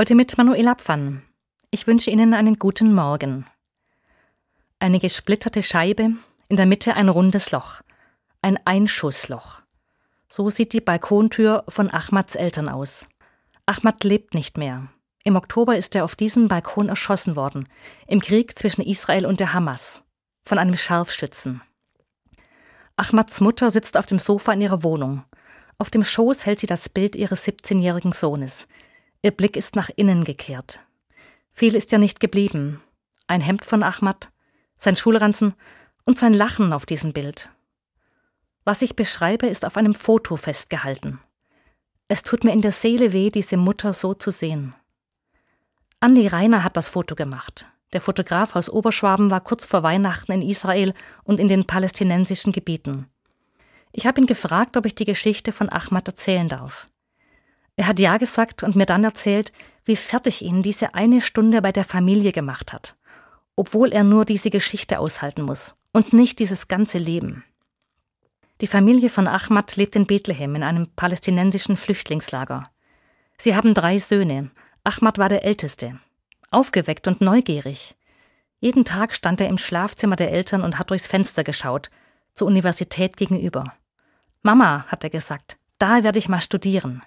Heute mit Manuela Pfann. Ich wünsche Ihnen einen guten Morgen. Eine gesplitterte Scheibe, in der Mitte ein rundes Loch. Ein Einschussloch. So sieht die Balkontür von Ahmads Eltern aus. Ahmad lebt nicht mehr. Im Oktober ist er auf diesem Balkon erschossen worden, im Krieg zwischen Israel und der Hamas, von einem Scharfschützen. Ahmads Mutter sitzt auf dem Sofa in ihrer Wohnung. Auf dem Schoß hält sie das Bild ihres 17-jährigen Sohnes. Ihr Blick ist nach innen gekehrt. Viel ist ja nicht geblieben. Ein Hemd von Ahmad, sein Schulranzen und sein Lachen auf diesem Bild. Was ich beschreibe, ist auf einem Foto festgehalten. Es tut mir in der Seele weh, diese Mutter so zu sehen. Andi Reiner hat das Foto gemacht. Der Fotograf aus Oberschwaben war kurz vor Weihnachten in Israel und in den palästinensischen Gebieten. Ich habe ihn gefragt, ob ich die Geschichte von Ahmad erzählen darf. Er hat Ja gesagt und mir dann erzählt, wie fertig ihn diese eine Stunde bei der Familie gemacht hat, obwohl er nur diese Geschichte aushalten muss und nicht dieses ganze Leben. Die Familie von Ahmad lebt in Bethlehem in einem palästinensischen Flüchtlingslager. Sie haben drei Söhne. Ahmad war der älteste. Aufgeweckt und neugierig. Jeden Tag stand er im Schlafzimmer der Eltern und hat durchs Fenster geschaut, zur Universität gegenüber. Mama, hat er gesagt, da werde ich mal studieren.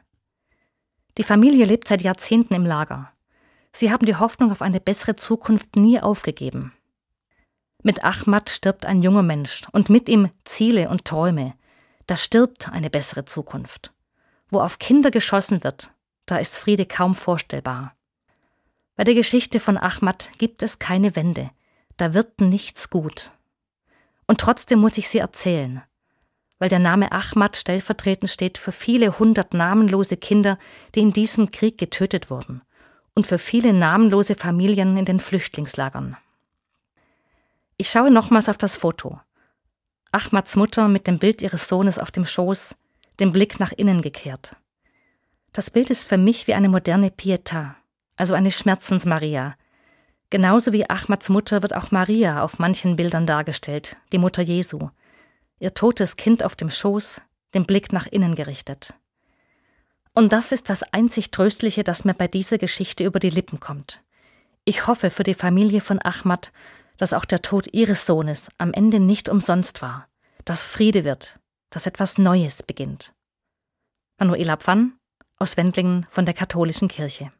Die Familie lebt seit Jahrzehnten im Lager. Sie haben die Hoffnung auf eine bessere Zukunft nie aufgegeben. Mit Ahmad stirbt ein junger Mensch und mit ihm Ziele und Träume. Da stirbt eine bessere Zukunft. Wo auf Kinder geschossen wird, da ist Friede kaum vorstellbar. Bei der Geschichte von Ahmad gibt es keine Wende, da wird nichts gut. Und trotzdem muss ich sie erzählen weil der Name Ahmad stellvertretend steht für viele hundert namenlose Kinder, die in diesem Krieg getötet wurden, und für viele namenlose Familien in den Flüchtlingslagern. Ich schaue nochmals auf das Foto. Ahmads Mutter mit dem Bild ihres Sohnes auf dem Schoß, den Blick nach innen gekehrt. Das Bild ist für mich wie eine moderne Pietà, also eine Schmerzensmaria. Genauso wie Ahmads Mutter wird auch Maria auf manchen Bildern dargestellt, die Mutter Jesu, ihr totes Kind auf dem Schoß, den Blick nach innen gerichtet. Und das ist das einzig Tröstliche, das mir bei dieser Geschichte über die Lippen kommt. Ich hoffe für die Familie von Ahmad, dass auch der Tod ihres Sohnes am Ende nicht umsonst war, dass Friede wird, dass etwas Neues beginnt. Manuela Pfann aus Wendlingen von der Katholischen Kirche.